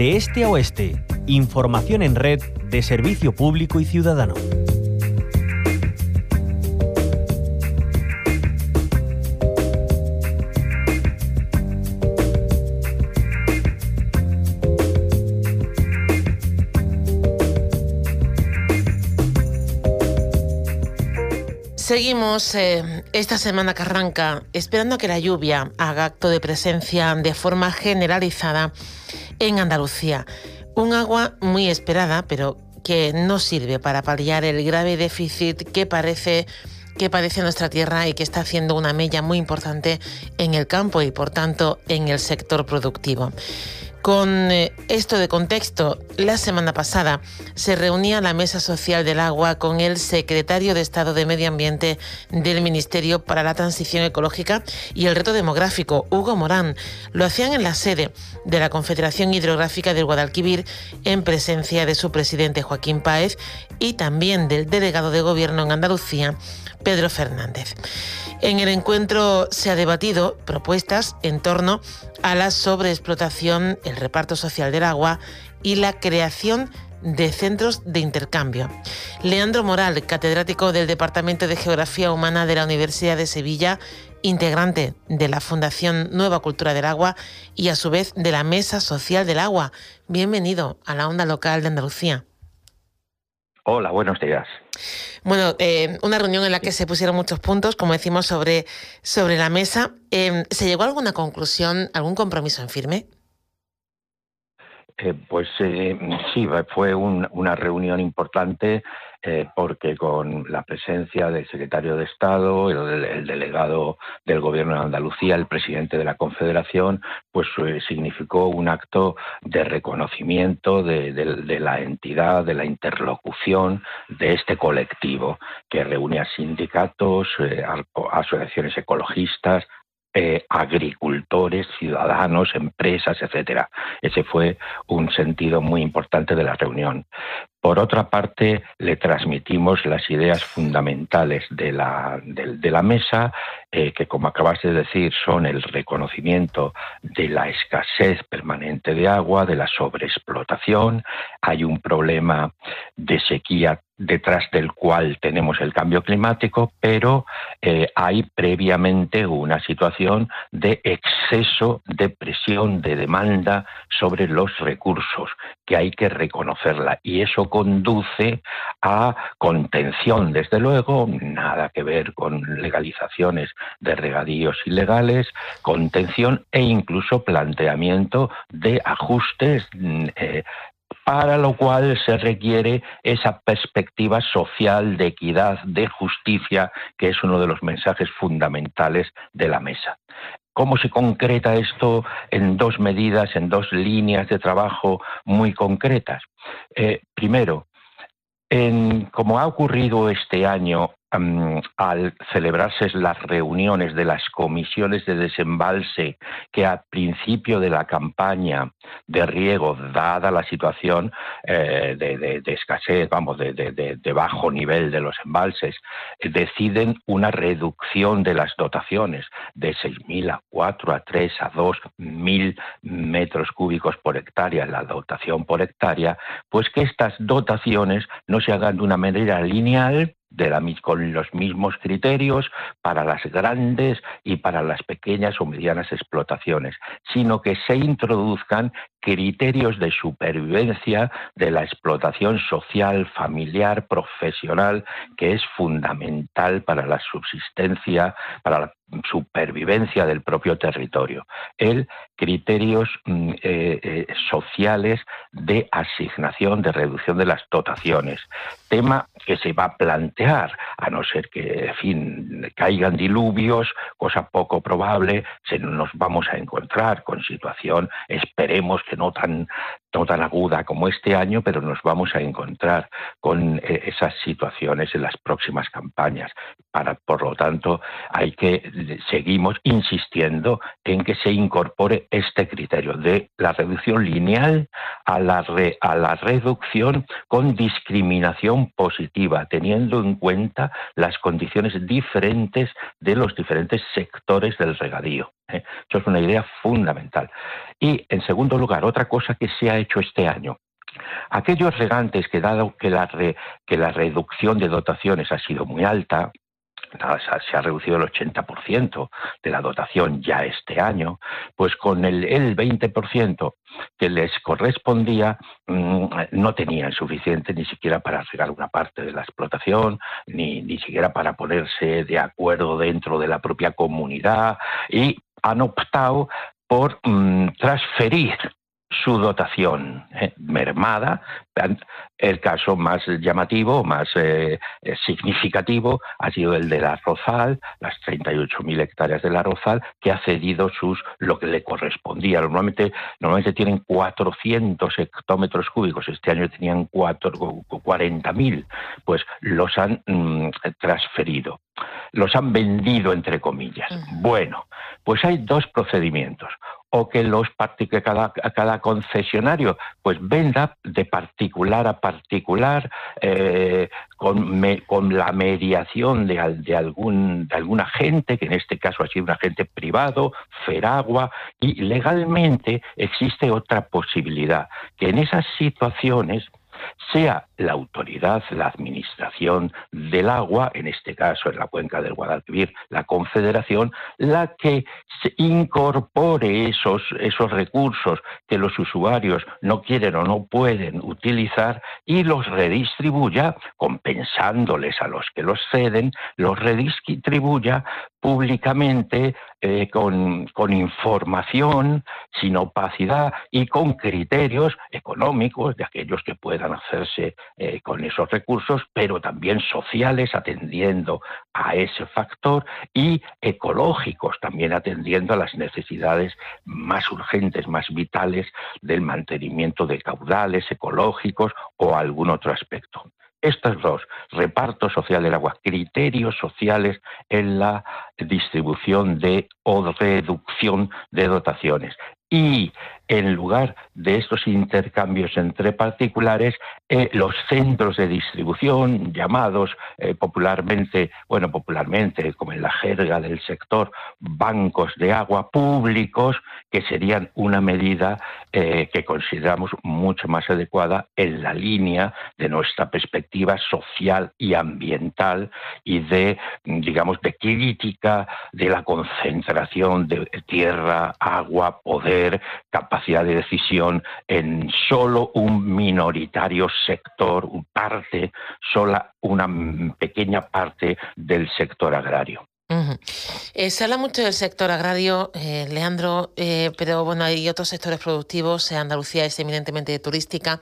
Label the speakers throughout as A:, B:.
A: De este a oeste, información en red de servicio público y ciudadano.
B: Seguimos eh, esta semana que arranca esperando que la lluvia haga acto de presencia de forma generalizada en Andalucía. Un agua muy esperada, pero que no sirve para paliar el grave déficit que parece que padece nuestra tierra y que está haciendo una mella muy importante en el campo y por tanto en el sector productivo. Con eh, esto de contexto, la semana pasada se reunía la Mesa Social del Agua con el secretario de Estado de Medio Ambiente del Ministerio para la Transición Ecológica y el Reto Demográfico, Hugo Morán. Lo hacían en la sede de la Confederación Hidrográfica del Guadalquivir en presencia de su presidente Joaquín Páez y también del delegado de Gobierno en Andalucía, Pedro Fernández. En el encuentro se ha debatido propuestas en torno a la sobreexplotación, el reparto social del agua y la creación de centros de intercambio. Leandro Moral, catedrático del Departamento de Geografía Humana de la Universidad de Sevilla, integrante de la Fundación Nueva Cultura del Agua y a su vez de la Mesa Social del Agua. Bienvenido a la onda local de Andalucía.
C: Hola, buenos días.
B: Bueno, eh, una reunión en la que se pusieron muchos puntos, como decimos, sobre, sobre la mesa. Em, ¿Se llegó a alguna conclusión, algún compromiso en firme?
C: Eh, pues eh, sí, fue una reunión importante eh, porque con la presencia del secretario de Estado, el, delegado del Gobierno de Andalucía, el presidente de la Confederación, pues significó un acto de reconocimiento de, la entidad, de la interlocución de este colectivo que reúne a sindicatos, asociaciones ecologistas, eh, agricultores, ciudadanos, empresas, etcétera. Ese fue un sentido muy importante de la reunión. Por otra parte, le transmitimos las ideas fundamentales de la, de, la mesa, eh, que como acabas de decir, son el reconocimiento de la escasez permanente de agua, de la sobreexplotación, hay un problema de sequía detrás del cual tenemos el cambio climático, pero eh, hay previamente una situación de exceso de presión, de demanda sobre los recursos, que hay que reconocerla. Y eso conduce a contención, desde luego, nada que ver con legalizaciones de regadíos ilegales, contención e incluso planteamiento de ajustes mm, eh, para lo cual se requiere esa perspectiva social de equidad, de justicia, que es uno de los mensajes fundamentales de la mesa. ¿Cómo se concreta esto en dos medidas, en dos líneas de trabajo muy concretas? Eh, primero, como ha ocurrido este año al celebrarse las reuniones de las comisiones de desembalse que al principio de la campaña de riego, dada la situación eh, de, escasez, vamos, de, bajo nivel de los embalses, deciden una reducción de las dotaciones de 6.000 a 4, a 3, a 2.000 metros cúbicos por hectárea, la dotación por hectárea, pues que estas dotaciones no se hagan de una manera lineal, con los mismos criterios para las grandes y para las pequeñas o medianas explotaciones, sino que se introduzcan criterios de supervivencia de la explotación social, familiar, profesional, que es fundamental para la subsistencia, para la supervivencia del propio territorio. El criterios mm, eh, eh, sociales de asignación, de reducción de las dotaciones. Tema que se va a plantear, a no ser que, fin, caigan diluvios, cosa poco probable, se nos vamos a encontrar con situación, esperemos que no tan, no tan aguda como este año, pero nos vamos a encontrar con eh, esas situaciones en las próximas campañas. Por lo tanto, hay que seguimos insistiendo en que se incorpore este criterio de la reducción lineal a la, a la reducción con discriminación positiva, teniendo en cuenta las condiciones diferentes de los diferentes sectores del regadío. ¿Eh? Eso es una idea fundamental. Y, en segundo lugar, otra cosa que se ha hecho este año? Aquellos regantes que dado que la, que la reducción de dotaciones ha sido muy alta, se ha reducido el 80% de la dotación ya este año, pues con el, el 20% que les correspondía mm, no tenían suficiente ni siquiera para regar una parte de la explotación, ni, ni siquiera para ponerse de acuerdo dentro de la propia comunidad y han optado por mm, transferir su dotación eh, mermada. El caso más llamativo, más eh, eh, significativo, ha sido el de la Rozal, las 38.000 hectáreas de la Rozal, que ha cedido sus lo que le correspondía. Normalmente, normalmente tienen 400 hectómetros cúbicos, este año tenían 40.000, pues los han mm, transferido, los han vendido, entre comillas. Bueno, pues hay dos procedimientos o que los que cada, cada concesionario pues venda de particular a particular eh, con, con, la mediación de, de, algún, de algún agente, que en este caso ha sido un agente privado, Feragua, y legalmente existe otra posibilidad, que en esas situaciones sea la autoridad, la administración del agua, en este caso en la cuenca del Guadalquivir, la Confederación, la que incorpore esos, esos recursos que los usuarios no quieren o no pueden utilizar y los redistribuya, compensándoles a los que los ceden, los redistribuya públicamente eh, con, información, sin opacidad y con criterios económicos de aquellos que puedan hacerse eh, con esos recursos, pero también sociales, atendiendo a ese factor, y ecológicos, también atendiendo a las necesidades más urgentes, más vitales del mantenimiento de caudales ecológicos o algún otro aspecto. Estos dos, reparto social del agua, criterios sociales en la distribución de o reducción de dotaciones. Y en lugar de estos intercambios entre particulares, eh, los centros de distribución, llamados eh, popularmente, bueno, popularmente, como en la jerga del sector, bancos de agua públicos, que serían una medida eh, que consideramos mucho más adecuada en la línea de nuestra perspectiva social y ambiental y de, digamos, de crítica de la concentración de tierra, agua, poder, capacidad de decisión en solo un minoritario sector, un parte, sola una pequeña parte del sector agrario.
B: Eh, se habla mucho del sector agrario, eh, Leandro, eh, pero bueno, hay otros sectores productivos. Andalucía es eminentemente turística.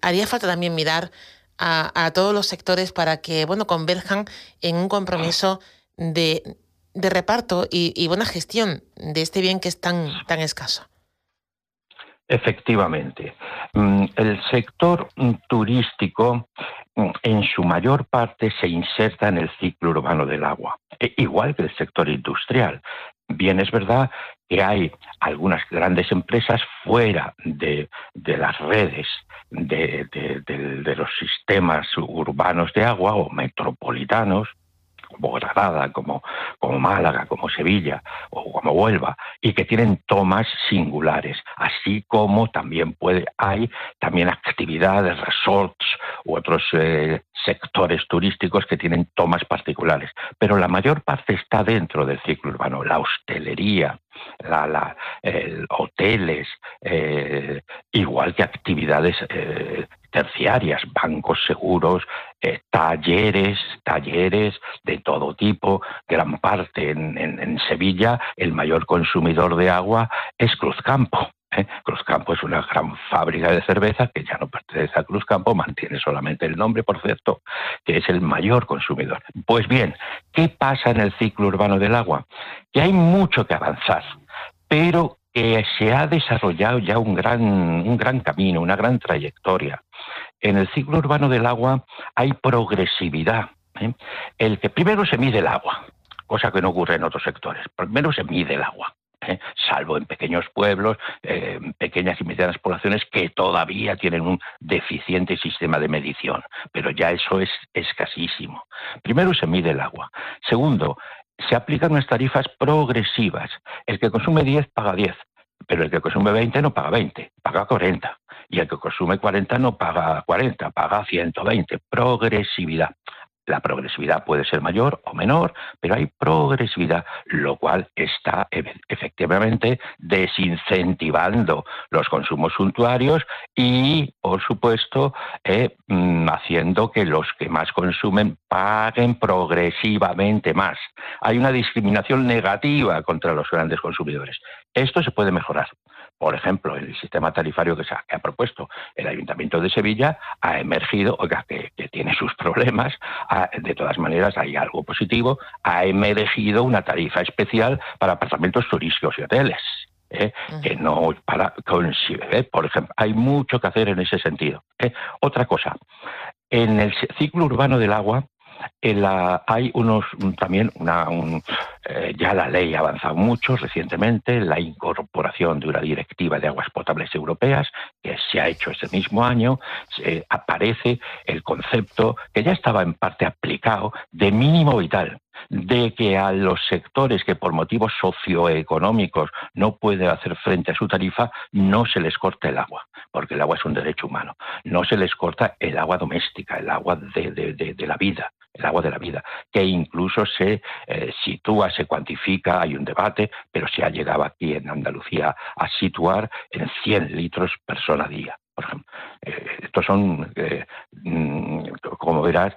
B: haría falta también mirar a, todos los sectores para que bueno converjan en un compromiso de, reparto y, y, buena gestión de este bien que es tan, tan escaso.
C: Efectivamente. Mm, el sector turístico mm, en su mayor parte se inserta en el ciclo urbano del agua, e igual que el sector industrial. Bien, es verdad que hay algunas grandes empresas fuera de, las redes de, de, los sistemas urbanos de agua o metropolitanos como como, como Málaga, como Sevilla o como Huelva, y que tienen tomas singulares, así como también puede, hay también actividades, resorts u otros eh, sectores turísticos que tienen tomas particulares. Pero la mayor parte está dentro del ciclo urbano, la hostelería, la, hoteles, eh, igual que actividades eh, terciarias, bancos seguros, eh, talleres, talleres de todo tipo, gran parte en, Sevilla, el mayor consumidor de agua es Cruzcampo. ¿eh? Cruzcampo es una gran fábrica de cerveza que ya no pertenece a Cruzcampo, mantiene solamente el nombre, por cierto, que es el mayor consumidor. Pues bien, ¿qué pasa en el ciclo urbano del agua? Que hay mucho que avanzar, pero que se ha desarrollado ya un gran, un gran camino, una gran trayectoria. En el ciclo urbano del agua hay progresividad. ¿eh? El que primero se mide el agua, cosa que no ocurre en otros sectores. Primero se mide el agua. ¿eh? salvo en pequeños pueblos, eh, pequeñas y medianas poblaciones que todavía tienen un deficiente sistema de medición, pero ya eso es escasísimo. Primero se mide el agua. Segundo, se aplican unas tarifas progresivas. El que consume 10 paga 10, pero el que consume 20 no paga 20, paga 40. Y el que consume 40 no paga 40, paga 120. Progresividad. La progresividad puede ser mayor o menor, pero hay progresividad, lo cual está efectivamente desincentivando los consumos suntuarios y, por supuesto, eh, mm, haciendo que los que más consumen paguen progresivamente más. Hay una discriminación negativa contra los grandes consumidores. Esto se puede mejorar. Por ejemplo, el sistema tarifario que, se ha, propuesto el Ayuntamiento de Sevilla ha emergido, oiga, que, tiene sus problemas, de todas maneras hay algo positivo, ha emergido una tarifa especial para apartamentos turísticos y hoteles. ¿eh? que no para ¿eh? por ejemplo hay mucho que hacer en ese sentido ¿eh? otra cosa en el ciclo urbano del agua hay unos también una, eh, ya la ley ha avanzado mucho recientemente la incorporación de una directiva de aguas potables europeas que se ha hecho ese mismo año aparece el concepto que ya estaba en parte aplicado de mínimo vital de que a los sectores que por motivos socioeconómicos no pueden hacer frente a su tarifa no se les corta el agua, porque el agua es un derecho humano. No se les corta el agua doméstica, el agua de, la vida, el agua de la vida, que incluso se eh, sitúa, se cuantifica, hay un debate, pero se ha llegado aquí en Andalucía a situar en 100 litros persona día por ejemplo. Eh, estos son, eh, mm, como verás,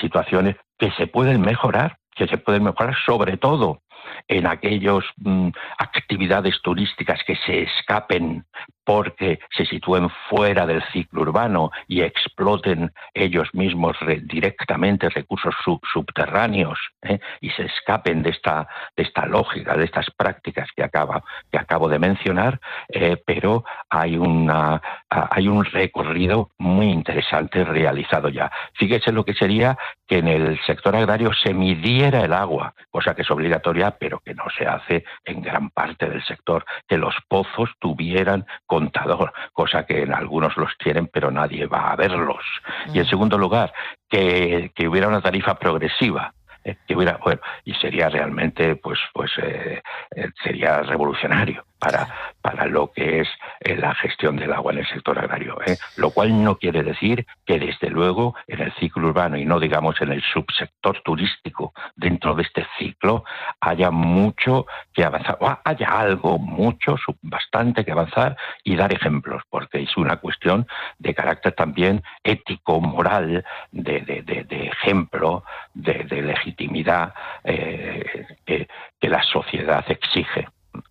C: situaciones que se pueden mejorar, que se pueden mejorar sobre todo en aquellas mm, actividades turísticas que se escapen porque se sitúen fuera del ciclo urbano y exploten ellos mismos directamente recursos subterráneos ¿eh? y se escapen de esta, de esta lógica, de estas prácticas que, acaba, que acabo de mencionar, eh, pero hay, una, hay un recorrido muy interesante realizado ya. Fíjese lo que sería que en el sector agrario se midiera el agua, cosa que es obligatoria, pero que no se hace en gran parte del sector, que los pozos tuvieran contador, cosa que en algunos los tienen, pero nadie va a verlos. Y en mm. segundo lugar, que, que hubiera una tarifa progresiva eh, que hubiera bueno y sería realmente pues pues eh, eh, sería revolucionario para, para lo que es eh, la gestión del agua en el sector agrario. ¿eh? Lo cual no quiere decir que, desde luego, en el ciclo urbano y no, digamos, en el subsector turístico, dentro de este ciclo, haya mucho que avanzar, o haya algo, mucho, bastante que avanzar y dar ejemplos, porque es una cuestión de carácter también ético, moral, de, de, ejemplo, de, legitimidad eh, que la sociedad exige.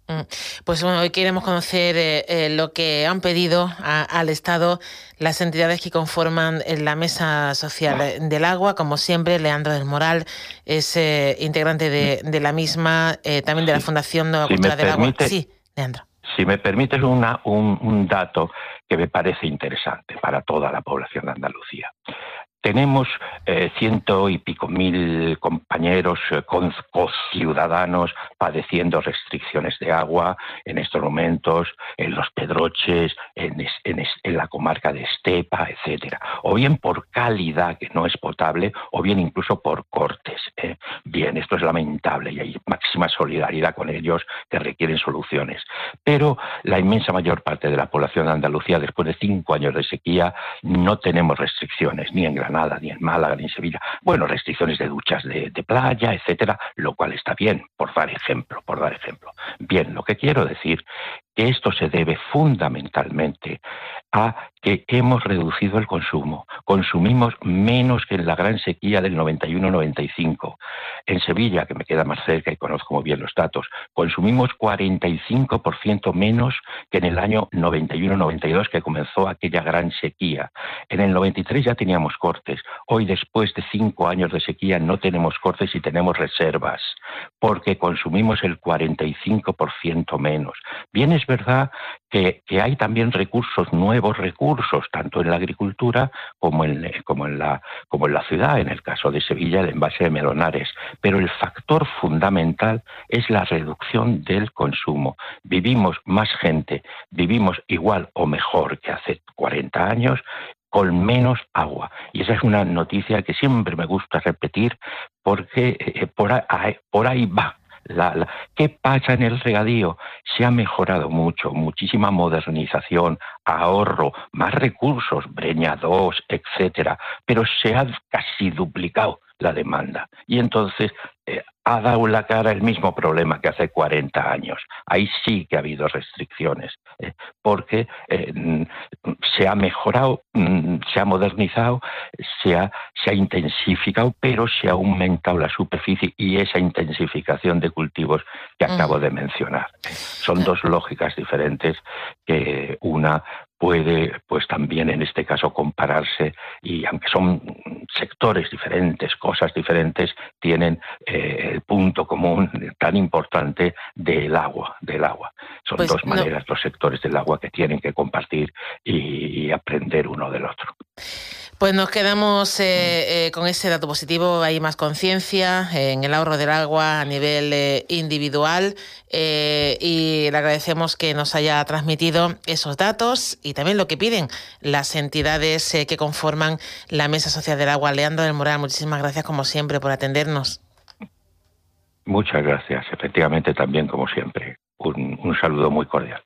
B: Mm. Pues bueno, hoy queremos conocer eh, eh, lo que han pedido al Estado las entidades que conforman eh, la Mesa Social del Agua. Como siempre, Leandro del Moral es integrante de, la misma, también de la Fundación Nueva Cultura del Agua.
C: Sí, Leandro. Si me permites una, un dato que me parece interesante para toda la población de Andalucía. Tenemos eh, ciento y pico mil compañeros, eh, ciudadanos padeciendo restricciones de agua en estos momentos, en los Pedroches, en, la comarca de Estepa, etcétera. O bien por calidad que no es potable, o bien incluso por cortes. ¿eh? Bien, esto es lamentable y hay máxima solidaridad con ellos que requieren soluciones. Pero la inmensa mayor parte de la población de Andalucía, después de cinco años de sequía, no tenemos restricciones, ni en Granada ni en Málaga, ni en Sevilla. Bueno, restricciones de duchas de, playa, etcétera, lo cual está bien, por dar ejemplo, por dar ejemplo. Bien, lo que quiero decir que esto se debe fundamentalmente a que hemos reducido el consumo. Consumimos menos que en la gran sequía del 91-95. En Sevilla, que me queda más cerca y conozco muy bien los datos, consumimos 45% menos que en el año 91-92 que comenzó aquella gran sequía. En el 93 ya teníamos cortes. Hoy, después de cinco años de sequía, no tenemos cortes y tenemos reservas, porque consumimos el 45% menos. Bien, es verdad que, que hay también recursos nuevos recursos, tanto en la agricultura como en, como, en la, como en la ciudad, en el caso de Sevilla, el envase de melonares. Pero el factor fundamental es la reducción del consumo. Vivimos más gente, vivimos igual o mejor que hace 40 años, con menos agua. Y esa es una noticia que siempre me gusta repetir porque eh, por, ahí, por ahí va ¿Qué pasa en el regadío? Se ha mejorado mucho, muchísima modernización, ahorro, más recursos, Breña 2, etcétera, pero se ha casi duplicado la demanda. Y entonces eh, ha dado la cara el mismo problema que hace 40 años. Ahí sí que ha habido restricciones, eh, porque eh, se ha mejorado, mm, se ha modernizado, se ha, se ha intensificado, pero se ha aumentado la superficie y esa intensificación de cultivos que acabo de mencionar. Son dos lógicas diferentes que una puede, pues también en este caso, compararse y aunque son sectores diferentes, cosas diferentes, tienen eh, el punto común tan importante del agua, del agua. Son pues dos maneras, dos sectores del agua que tienen que compartir y aprender uno del otro.
B: Pues nos quedamos eh, eh, con ese dato positivo, hay más conciencia en el ahorro del agua a nivel individual y le agradecemos que nos haya transmitido esos datos y también lo que piden las entidades que conforman la Mesa Social del Agua. Leandro del Moral, muchísimas gracias como siempre por atendernos.
C: Muchas gracias, efectivamente también como siempre. un saludo muy cordial.